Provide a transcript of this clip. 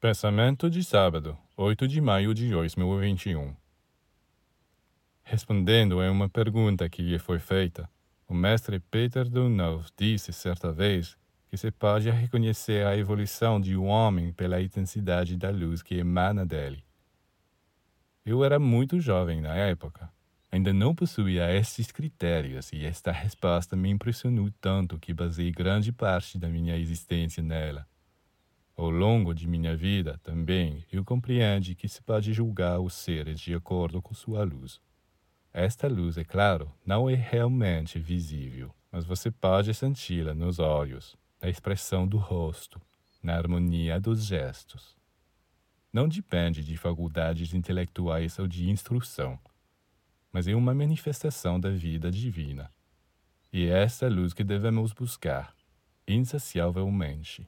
Pensamento de sábado, 8 de maio de 2021. Respondendo a uma pergunta que lhe foi feita, o mestre Peter Dunov disse certa vez que se pode reconhecer a evolução de um homem pela intensidade da luz que emana dele. Eu era muito jovem na época. Ainda não possuía esses critérios e esta resposta me impressionou tanto que basei grande parte da minha existência nela. Ao longo de minha vida, também, eu compreendi que se pode julgar os seres de acordo com sua luz. Esta luz, é claro, não é realmente visível, mas você pode senti-la nos olhos, na expressão do rosto, na harmonia dos gestos. Não depende de faculdades intelectuais ou de instrução, mas é uma manifestação da vida divina. E é esta luz que devemos buscar, insaciavelmente.